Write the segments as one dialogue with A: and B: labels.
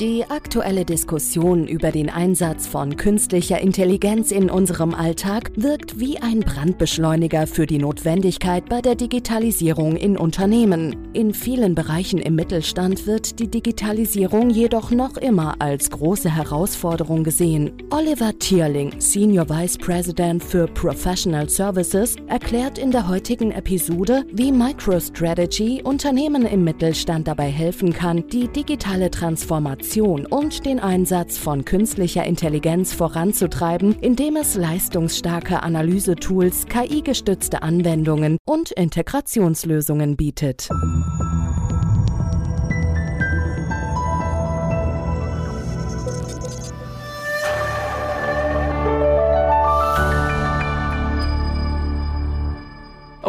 A: Die aktuelle Diskussion über den Einsatz von künstlicher Intelligenz in unserem Alltag wirkt wie ein Brandbeschleuniger für die Notwendigkeit bei der Digitalisierung in Unternehmen. In vielen Bereichen im Mittelstand wird die Digitalisierung jedoch noch immer als große Herausforderung gesehen. Oliver Tierling, Senior Vice President für Professional Services, erklärt in der heutigen Episode, wie MicroStrategy Unternehmen im Mittelstand dabei helfen kann, die digitale Transformation Innovation und den Einsatz von künstlicher Intelligenz voranzutreiben, indem es leistungsstarke Analysetools, KI-gestützte Anwendungen und Integrationslösungen bietet.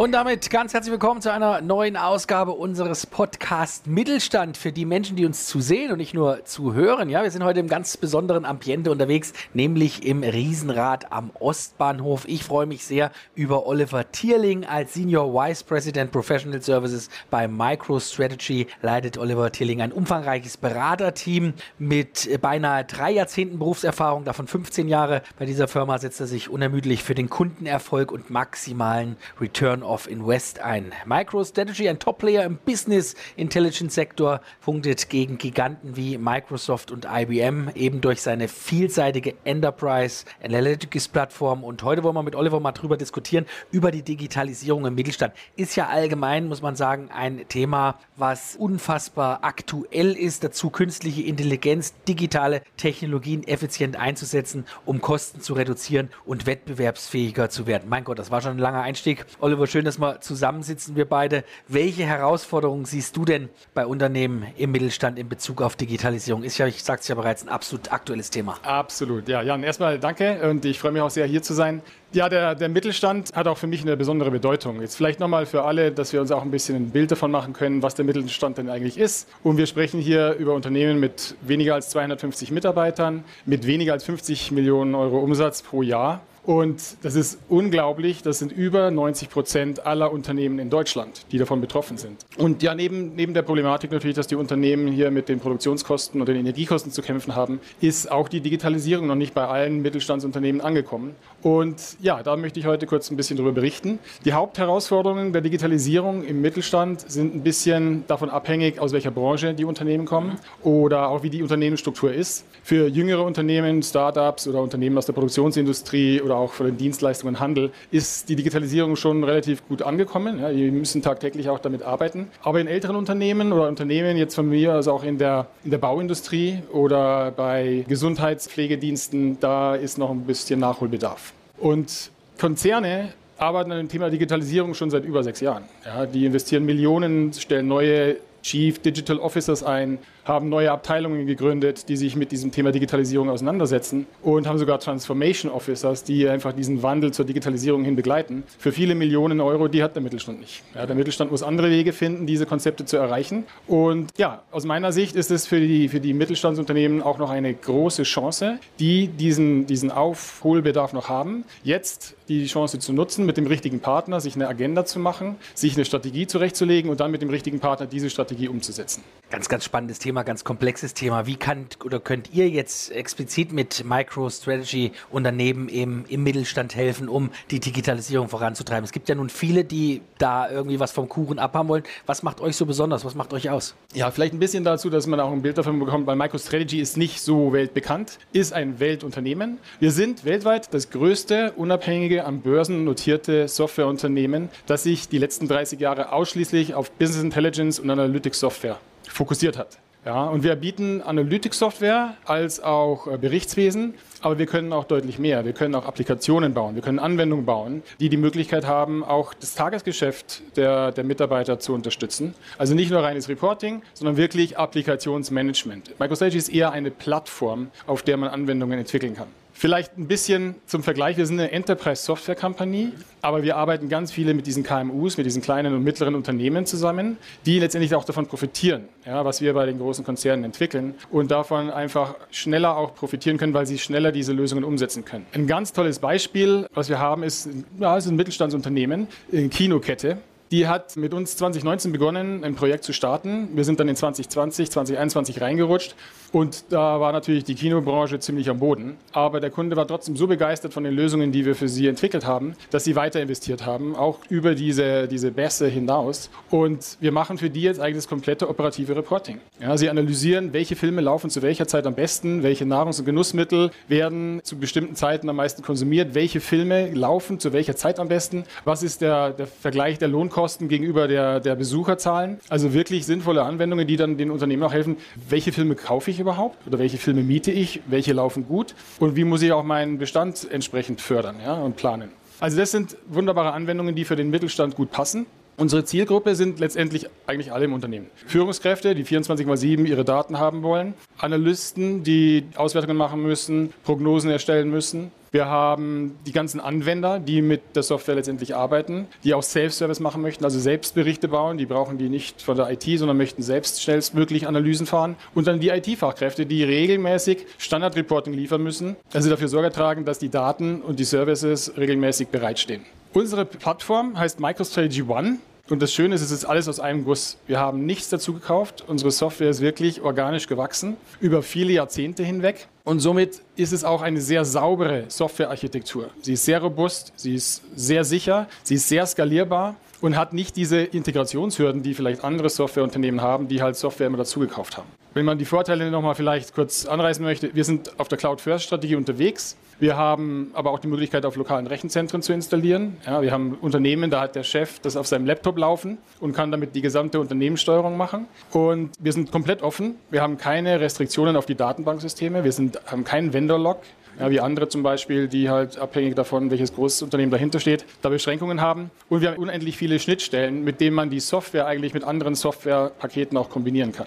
B: Und damit ganz herzlich willkommen zu einer neuen Ausgabe unseres Podcast Mittelstand für die Menschen, die uns zu sehen und nicht nur zu hören. Ja, wir sind heute im ganz besonderen Ambiente unterwegs, nämlich im Riesenrad am Ostbahnhof. Ich freue mich sehr über Oliver Tierling als Senior Vice President Professional Services bei MicroStrategy. Leitet Oliver Tierling ein umfangreiches Beraterteam mit beinahe drei Jahrzehnten Berufserfahrung, davon 15 Jahre. Bei dieser Firma setzt er sich unermüdlich für den Kundenerfolg und maximalen Return of Invest ein. MicroStrategy, ein Top-Player im Business Intelligence Sektor, punktet gegen Giganten wie Microsoft und IBM eben durch seine vielseitige Enterprise Analytics Plattform. Und heute wollen wir mit Oliver mal drüber diskutieren, über die Digitalisierung im Mittelstand. Ist ja allgemein, muss man sagen, ein Thema, was unfassbar aktuell ist. Dazu künstliche Intelligenz, digitale Technologien effizient einzusetzen, um Kosten zu reduzieren und wettbewerbsfähiger zu werden. Mein Gott, das war schon ein langer Einstieg. Oliver, schön, dass wir zusammensitzen, wir beide. Welche Herausforderungen siehst du denn bei Unternehmen im Mittelstand in Bezug auf Digitalisierung? Ist ja, ich sagte es ja bereits, ein absolut aktuelles Thema.
C: Absolut, ja. Jan, erstmal danke und ich freue mich auch sehr, hier zu sein. Ja, der, der, Mittelstand hat auch für mich eine besondere Bedeutung. Jetzt vielleicht nochmal für alle, dass wir uns auch ein bisschen ein Bild davon machen können, was der Mittelstand denn eigentlich ist. Und wir sprechen hier über Unternehmen mit weniger als 250 Mitarbeitern, mit weniger als 50 Millionen Euro Umsatz pro Jahr. Und das ist unglaublich. Das sind über 90 Prozent aller Unternehmen in Deutschland, die davon betroffen sind. Und ja, neben, neben der Problematik natürlich, dass die Unternehmen hier mit den Produktionskosten und den Energiekosten zu kämpfen haben, ist auch die Digitalisierung noch nicht bei allen Mittelstandsunternehmen angekommen. Und ja, da möchte ich heute kurz ein bisschen darüber berichten. Die Hauptherausforderungen der Digitalisierung im Mittelstand sind ein bisschen davon abhängig, aus welcher Branche die Unternehmen kommen oder auch wie die Unternehmensstruktur ist. Für jüngere Unternehmen, Startups oder Unternehmen aus der Produktionsindustrie oder auch für den Dienstleistungen und Handel ist die Digitalisierung schon relativ gut angekommen. Ja, die müssen tagtäglich auch damit arbeiten. Aber in älteren Unternehmen oder Unternehmen jetzt von mir, also auch in der, in der Bauindustrie oder bei Gesundheitspflegediensten, da ist noch ein bisschen Nachholbedarf. Und Konzerne arbeiten an dem Thema Digitalisierung schon seit über sechs Jahren. Ja, die investieren Millionen, stellen neue Chief Digital Officers ein, haben neue Abteilungen gegründet, die sich mit diesem Thema Digitalisierung auseinandersetzen und haben sogar Transformation Officers, die einfach diesen Wandel zur Digitalisierung hin begleiten. Für viele Millionen Euro, die hat der Mittelstand nicht. Ja, der Mittelstand muss andere Wege finden, diese Konzepte zu erreichen. Und ja, aus meiner Sicht ist es für die, für die Mittelstandsunternehmen auch noch eine große Chance, die diesen, diesen Aufholbedarf noch haben, jetzt die Chance zu nutzen, mit dem richtigen Partner sich eine Agenda zu machen, sich eine Strategie zurechtzulegen und dann mit dem richtigen Partner diese Strategie umzusetzen.
B: Ganz, ganz spannendes Thema, ganz komplexes Thema. Wie kann oder könnt ihr jetzt explizit mit MicroStrategy Unternehmen im, im Mittelstand helfen, um die Digitalisierung voranzutreiben? Es gibt ja nun viele, die da irgendwie was vom Kuchen abhaben wollen. Was macht euch so besonders? Was macht euch aus?
C: Ja, vielleicht ein bisschen dazu, dass man auch ein Bild davon bekommt, weil MicroStrategy ist nicht so weltbekannt, ist ein Weltunternehmen. Wir sind weltweit das größte, unabhängige, am Börsen notierte Softwareunternehmen, das sich die letzten 30 Jahre ausschließlich auf Business Intelligence und Analytics Software fokussiert hat. Ja, und wir bieten Analytics-Software als auch äh, Berichtswesen, aber wir können auch deutlich mehr. Wir können auch Applikationen bauen, wir können Anwendungen bauen, die die Möglichkeit haben, auch das Tagesgeschäft der, der Mitarbeiter zu unterstützen. Also nicht nur reines Reporting, sondern wirklich Applikationsmanagement. MicroStrategy ist eher eine Plattform, auf der man Anwendungen entwickeln kann. Vielleicht ein bisschen zum Vergleich, wir sind eine Enterprise-Software-Company, aber wir arbeiten ganz viele mit diesen KMUs, mit diesen kleinen und mittleren Unternehmen zusammen, die letztendlich auch davon profitieren, ja, was wir bei den großen Konzernen entwickeln und davon einfach schneller auch profitieren können, weil sie schneller diese Lösungen umsetzen können. Ein ganz tolles Beispiel, was wir haben, ist, ja, ist ein Mittelstandsunternehmen, eine Kinokette. Die hat mit uns 2019 begonnen, ein Projekt zu starten. Wir sind dann in 2020, 2021 reingerutscht und da war natürlich die Kinobranche ziemlich am Boden. Aber der Kunde war trotzdem so begeistert von den Lösungen, die wir für sie entwickelt haben, dass sie weiter investiert haben, auch über diese, diese Bässe hinaus. Und wir machen für die jetzt eigentlich das komplette operative Reporting. Ja, sie analysieren, welche Filme laufen zu welcher Zeit am besten, welche Nahrungs- und Genussmittel werden zu bestimmten Zeiten am meisten konsumiert, welche Filme laufen zu welcher Zeit am besten, was ist der, der Vergleich der Lohnkosten gegenüber der, der Besucherzahlen. Also wirklich sinnvolle Anwendungen, die dann den Unternehmen auch helfen, welche Filme kaufe ich überhaupt oder welche Filme miete ich, welche laufen gut und wie muss ich auch meinen Bestand entsprechend fördern ja, und planen. Also das sind wunderbare Anwendungen, die für den Mittelstand gut passen. Unsere Zielgruppe sind letztendlich eigentlich alle im Unternehmen. Führungskräfte, die 24 mal 7 ihre Daten haben wollen, Analysten, die Auswertungen machen müssen, Prognosen erstellen müssen, wir haben die ganzen Anwender, die mit der Software letztendlich arbeiten, die auch Self-Service machen möchten, also Selbstberichte bauen. Die brauchen die nicht von der IT, sondern möchten selbst schnellstmöglich Analysen fahren. Und dann die IT-Fachkräfte, die regelmäßig Standard-Reporting liefern müssen, also dafür Sorge tragen, dass die Daten und die Services regelmäßig bereitstehen. Unsere Plattform heißt MicroStrategy One. Und das Schöne ist, es ist alles aus einem Guss. Wir haben nichts dazu gekauft. Unsere Software ist wirklich organisch gewachsen, über viele Jahrzehnte hinweg. Und somit ist es auch eine sehr saubere Softwarearchitektur. Sie ist sehr robust, sie ist sehr sicher, sie ist sehr skalierbar und hat nicht diese Integrationshürden, die vielleicht andere Softwareunternehmen haben, die halt Software immer dazu gekauft haben. Wenn man die Vorteile nochmal vielleicht kurz anreißen möchte, wir sind auf der Cloud-First-Strategie unterwegs. Wir haben aber auch die Möglichkeit, auf lokalen Rechenzentren zu installieren. Ja, wir haben Unternehmen, da hat der Chef das auf seinem Laptop laufen und kann damit die gesamte Unternehmenssteuerung machen. Und wir sind komplett offen. Wir haben keine Restriktionen auf die Datenbanksysteme. Wir sind, haben keinen Vendor-Lock. Ja, wie andere zum Beispiel, die halt abhängig davon, welches großes Unternehmen dahinter steht, da Beschränkungen haben. Und wir haben unendlich viele Schnittstellen, mit denen man die Software eigentlich mit anderen Softwarepaketen auch kombinieren kann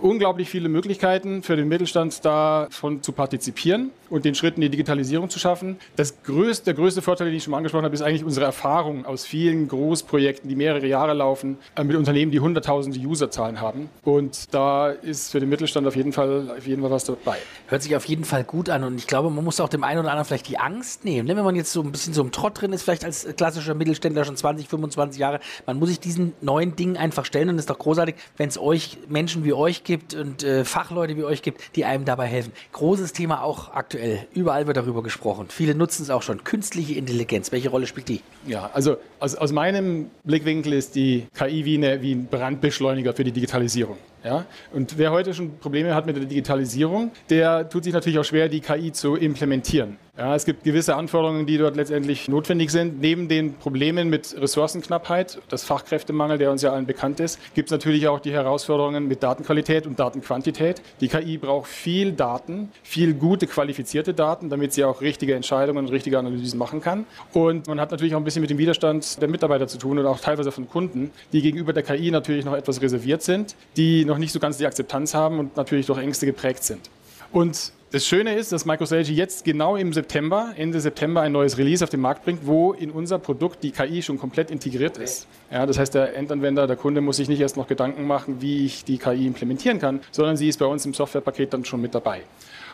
C: unglaublich viele Möglichkeiten für den Mittelstand davon zu partizipieren und den Schritt in die Digitalisierung zu schaffen. Das größte, der größte Vorteil, den ich schon mal angesprochen habe, ist eigentlich unsere Erfahrung aus vielen Großprojekten, die mehrere Jahre laufen, äh, mit Unternehmen, die hunderttausende Userzahlen haben. Und da ist für den Mittelstand auf jeden Fall, auf jeden Fall was dabei.
B: Hört sich auf jeden Fall gut an und ich glaube, man muss auch dem einen oder anderen vielleicht die Angst nehmen. Ne? Wenn man jetzt so ein bisschen so im Trott drin ist, vielleicht als klassischer Mittelständler schon 20, 25 Jahre, man muss sich diesen neuen Dingen einfach stellen und es ist doch großartig, wenn es euch Menschen wie euch gibt und äh, Fachleute wie euch gibt, die einem dabei helfen. Großes Thema auch aktuell. Überall wird darüber gesprochen. Viele nutzen es auch schon. Künstliche Intelligenz. Welche Rolle spielt die?
C: Ja, also aus, aus meinem Blickwinkel ist die KI wie, eine, wie ein Brandbeschleuniger für die Digitalisierung. Ja? Und wer heute schon Probleme hat mit der Digitalisierung, der tut sich natürlich auch schwer, die KI zu implementieren. Ja, es gibt gewisse Anforderungen, die dort letztendlich notwendig sind. Neben den Problemen mit Ressourcenknappheit, das Fachkräftemangel, der uns ja allen bekannt ist, gibt es natürlich auch die Herausforderungen mit Datenqualität und Datenquantität. Die KI braucht viel Daten, viel gute, qualifizierte Daten, damit sie auch richtige Entscheidungen und richtige Analysen machen kann. Und man hat natürlich auch ein bisschen mit dem Widerstand der Mitarbeiter zu tun und auch teilweise von Kunden, die gegenüber der KI natürlich noch etwas reserviert sind, die noch nicht so ganz die Akzeptanz haben und natürlich durch Ängste geprägt sind. Und das Schöne ist, dass MicroStrategy jetzt genau im September, Ende September, ein neues Release auf den Markt bringt, wo in unser Produkt die KI schon komplett integriert ist. Ja, das heißt, der Endanwender, der Kunde muss sich nicht erst noch Gedanken machen, wie ich die KI implementieren kann, sondern sie ist bei uns im Softwarepaket dann schon mit dabei.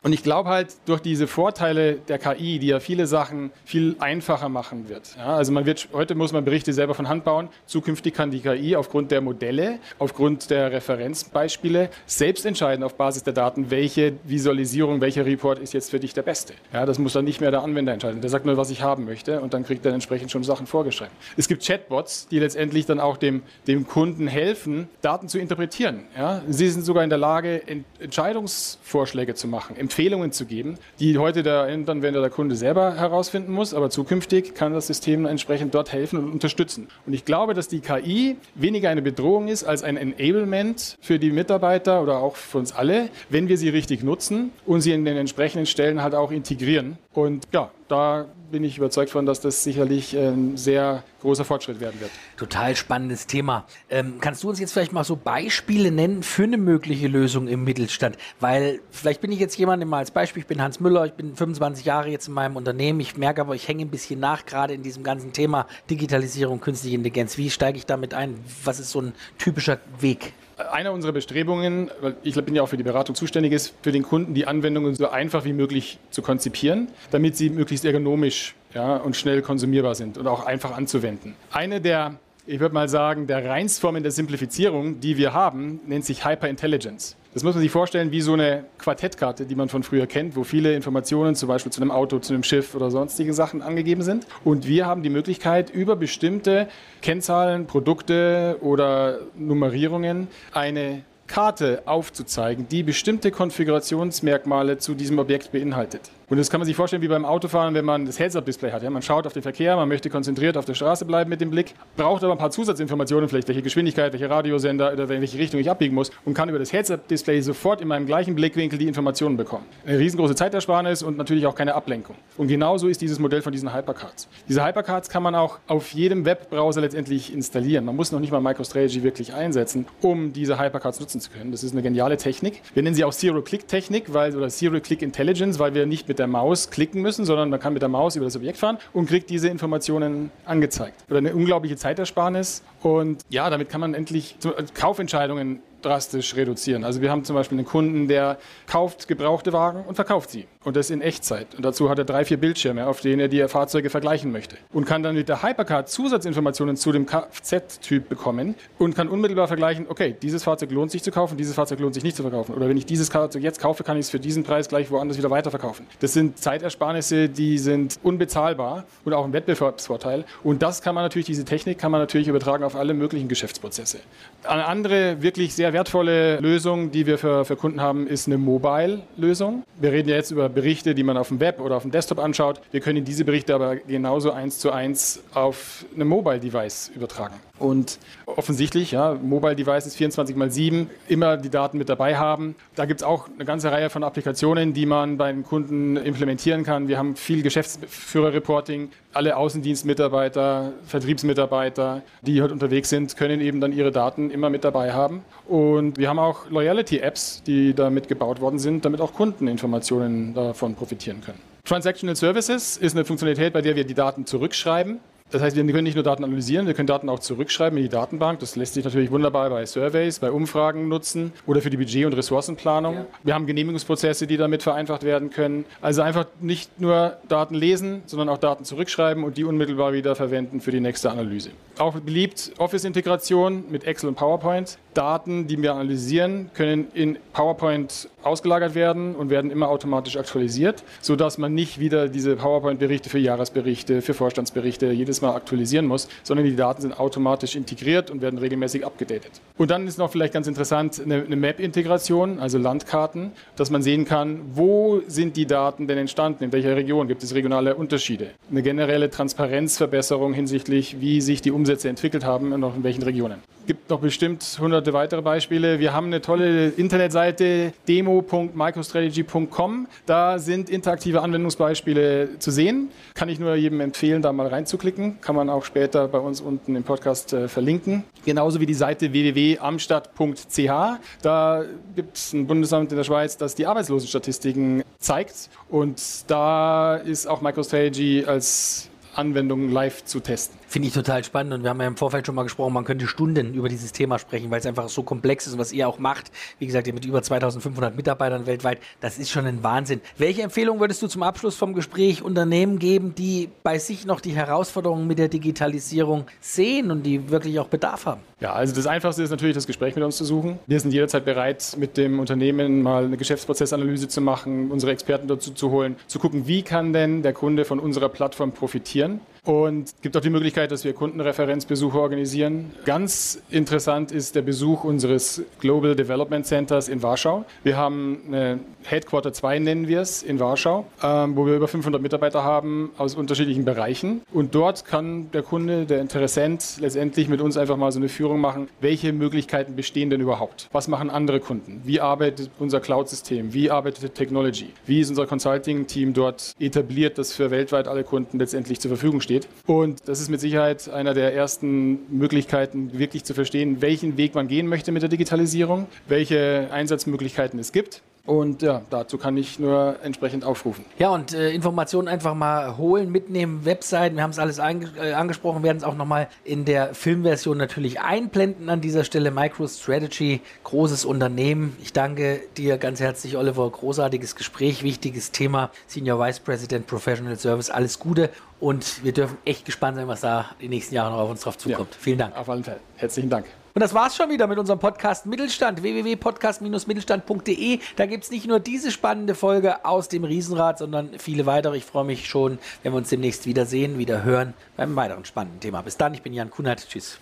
C: Und ich glaube halt, durch diese Vorteile der KI, die ja viele Sachen viel einfacher machen wird. Ja, also man wird, heute muss man Berichte selber von Hand bauen. Zukünftig kann die KI aufgrund der Modelle, aufgrund der Referenzbeispiele selbst entscheiden auf Basis der Daten, welche Visualisierung, welcher Report ist jetzt für dich der beste. Ja, das muss dann nicht mehr der Anwender entscheiden. Der sagt nur, was ich haben möchte und dann kriegt er entsprechend schon Sachen vorgeschrieben. Es gibt Chatbots, die letztendlich dann auch dem, dem Kunden helfen, Daten zu interpretieren. Ja, sie sind sogar in der Lage, Entscheidungsvorschläge zu machen, Empfehlungen zu geben, die heute der Endanwender, der Kunde selber herausfinden muss, aber zukünftig kann das System entsprechend dort helfen und unterstützen. Und ich glaube, dass die KI weniger eine Bedrohung ist als ein Enablement für die Mitarbeiter oder auch für uns alle, wenn wir sie richtig nutzen und sie in den entsprechenden Stellen halt auch integrieren. Und ja, da bin ich überzeugt von, dass das sicherlich ein sehr großer Fortschritt werden wird.
B: Total spannendes Thema. Ähm, kannst du uns jetzt vielleicht mal so Beispiele nennen für eine mögliche Lösung im Mittelstand? Weil vielleicht bin ich jetzt jemand, mal als Beispiel, ich bin Hans Müller, ich bin 25 Jahre jetzt in meinem Unternehmen, ich merke aber, ich hänge ein bisschen nach, gerade in diesem ganzen Thema Digitalisierung, künstliche Intelligenz. Wie steige ich damit ein? Was ist so ein typischer Weg?
C: Einer unserer Bestrebungen, weil ich bin ja auch für die Beratung zuständig, ist, für den Kunden die Anwendungen so einfach wie möglich zu konzipieren, damit sie möglichst ergonomisch ja, und schnell konsumierbar sind und auch einfach anzuwenden. Eine der, ich würde mal sagen, der Reinsformen der Simplifizierung, die wir haben, nennt sich Hyperintelligence. Das muss man sich vorstellen wie so eine Quartettkarte, die man von früher kennt, wo viele Informationen zum Beispiel zu einem Auto, zu einem Schiff oder sonstige Sachen angegeben sind. Und wir haben die Möglichkeit, über bestimmte Kennzahlen, Produkte oder Nummerierungen eine Karte aufzuzeigen, die bestimmte Konfigurationsmerkmale zu diesem Objekt beinhaltet. Und das kann man sich vorstellen wie beim Autofahren, wenn man das Heads-Up-Display hat. Ja? Man schaut auf den Verkehr, man möchte konzentriert auf der Straße bleiben mit dem Blick, braucht aber ein paar Zusatzinformationen, vielleicht welche Geschwindigkeit, welche Radiosender oder in welche Richtung ich abbiegen muss und kann über das Heads-Up-Display sofort in meinem gleichen Blickwinkel die Informationen bekommen. Eine riesengroße Zeitersparnis und natürlich auch keine Ablenkung. Und genauso ist dieses Modell von diesen Hypercards. Diese Hypercards kann man auch auf jedem Webbrowser letztendlich installieren. Man muss noch nicht mal MicroStrategy wirklich einsetzen, um diese Hypercards nutzen zu können. Das ist eine geniale Technik. Wir nennen sie auch Zero-Click-Technik oder Zero-Click-Intelligence, weil wir nicht mit mit der Maus klicken müssen, sondern man kann mit der Maus über das Objekt fahren und kriegt diese Informationen angezeigt. Oder eine unglaubliche Zeitersparnis. Und ja, damit kann man endlich Kaufentscheidungen drastisch reduzieren. Also wir haben zum Beispiel einen Kunden, der kauft gebrauchte Wagen und verkauft sie. Und das in Echtzeit. Und dazu hat er drei, vier Bildschirme, auf denen er die Fahrzeuge vergleichen möchte. Und kann dann mit der Hypercard Zusatzinformationen zu dem Kfz-Typ bekommen und kann unmittelbar vergleichen, okay, dieses Fahrzeug lohnt sich zu kaufen, dieses Fahrzeug lohnt sich nicht zu verkaufen. Oder wenn ich dieses Fahrzeug jetzt kaufe, kann ich es für diesen Preis gleich woanders wieder weiterverkaufen. Das sind Zeitersparnisse, die sind unbezahlbar und auch ein Wettbewerbsvorteil. Und das kann man natürlich, diese Technik kann man natürlich übertragen auf alle möglichen Geschäftsprozesse. Eine andere wirklich sehr wertvolle Lösung, die wir für, für Kunden haben, ist eine Mobile-Lösung. Wir reden ja jetzt über Berichte, die man auf dem Web oder auf dem Desktop anschaut. Wir können diese Berichte aber genauso eins zu eins auf einem Mobile-Device übertragen. Und offensichtlich, ja, Mobile Device ist 24 mal 7, immer die Daten mit dabei haben. Da gibt es auch eine ganze Reihe von Applikationen, die man bei den Kunden implementieren kann. Wir haben viel Geschäftsführer-Reporting. Alle Außendienstmitarbeiter, Vertriebsmitarbeiter, die heute unterwegs sind, können eben dann ihre Daten immer mit dabei haben. Und wir haben auch Loyalty-Apps, die damit gebaut worden sind, damit auch Kundeninformationen davon profitieren können. Transactional Services ist eine Funktionalität, bei der wir die Daten zurückschreiben. Das heißt, wir können nicht nur Daten analysieren, wir können Daten auch zurückschreiben in die Datenbank. Das lässt sich natürlich wunderbar bei Surveys, bei Umfragen nutzen oder für die Budget- und Ressourcenplanung. Ja. Wir haben Genehmigungsprozesse, die damit vereinfacht werden können. Also einfach nicht nur Daten lesen, sondern auch Daten zurückschreiben und die unmittelbar wieder verwenden für die nächste Analyse. Auch beliebt Office-Integration mit Excel und PowerPoint. Daten, die wir analysieren, können in PowerPoint ausgelagert werden und werden immer automatisch aktualisiert, sodass man nicht wieder diese PowerPoint-Berichte für Jahresberichte, für Vorstandsberichte jedes Mal aktualisieren muss, sondern die Daten sind automatisch integriert und werden regelmäßig abgedatet. Und dann ist noch vielleicht ganz interessant eine, eine Map-Integration, also Landkarten, dass man sehen kann, wo sind die Daten denn entstanden, in welcher Region, gibt es regionale Unterschiede. Eine generelle Transparenzverbesserung hinsichtlich, wie sich die Umsätze entwickelt haben und auch in welchen Regionen. Es gibt noch bestimmt hunderte weitere Beispiele. Wir haben eine tolle Internetseite demo.microstrategy.com. Da sind interaktive Anwendungsbeispiele zu sehen. Kann ich nur jedem empfehlen, da mal reinzuklicken. Kann man auch später bei uns unten im Podcast äh, verlinken. Genauso wie die Seite www.amstadt.ch. Da gibt es ein Bundesamt in der Schweiz, das die Arbeitslosenstatistiken zeigt. Und da ist auch MicroStrategy als Anwendung live zu testen.
B: Finde ich total spannend und wir haben ja im Vorfeld schon mal gesprochen, man könnte Stunden über dieses Thema sprechen, weil es einfach so komplex ist und was ihr auch macht. Wie gesagt, ihr mit über 2500 Mitarbeitern weltweit, das ist schon ein Wahnsinn. Welche Empfehlung würdest du zum Abschluss vom Gespräch Unternehmen geben, die bei sich noch die Herausforderungen mit der Digitalisierung sehen und die wirklich auch Bedarf haben?
C: Ja, also das Einfachste ist natürlich, das Gespräch mit uns zu suchen. Wir sind jederzeit bereit, mit dem Unternehmen mal eine Geschäftsprozessanalyse zu machen, unsere Experten dazu zu holen, zu gucken, wie kann denn der Kunde von unserer Plattform profitieren question. Und es gibt auch die Möglichkeit, dass wir Kundenreferenzbesuche organisieren. Ganz interessant ist der Besuch unseres Global Development Centers in Warschau. Wir haben eine Headquarter 2, nennen wir es, in Warschau, ähm, wo wir über 500 Mitarbeiter haben aus unterschiedlichen Bereichen. Und dort kann der Kunde, der Interessent letztendlich mit uns einfach mal so eine Führung machen, welche Möglichkeiten bestehen denn überhaupt? Was machen andere Kunden? Wie arbeitet unser Cloud-System? Wie arbeitet Technology? Wie ist unser Consulting-Team dort etabliert, das für weltweit alle Kunden letztendlich zur Verfügung steht? Und das ist mit Sicherheit einer der ersten Möglichkeiten, wirklich zu verstehen, welchen Weg man gehen möchte mit der Digitalisierung, welche Einsatzmöglichkeiten es gibt und ja, dazu kann ich nur entsprechend aufrufen.
B: Ja, und äh, Informationen einfach mal holen, mitnehmen, Webseiten, wir haben es alles äh, angesprochen, werden es auch nochmal in der Filmversion natürlich einblenden an dieser Stelle. MicroStrategy, großes Unternehmen. Ich danke dir ganz herzlich, Oliver. Großartiges Gespräch, wichtiges Thema. Senior Vice President Professional Service, alles Gute. Und wir dürfen echt gespannt sein, was da die nächsten Jahre noch auf uns drauf zukommt. Ja,
C: Vielen Dank. Auf allen Fällen. Herzlichen Dank.
B: Und das war's schon wieder mit unserem Podcast Mittelstand, www.podcast-mittelstand.de. Da gibt's nicht nur diese spannende Folge aus dem Riesenrad, sondern viele weitere. Ich freue mich schon, wenn wir uns demnächst wiedersehen, wieder hören beim weiteren spannenden Thema. Bis dann, ich bin Jan Kunert. Tschüss.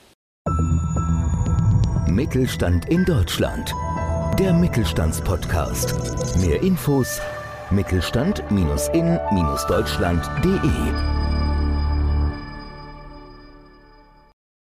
D: Mittelstand in Deutschland. Der Mittelstandspodcast. Mehr Infos Mittelstand-in-deutschland.de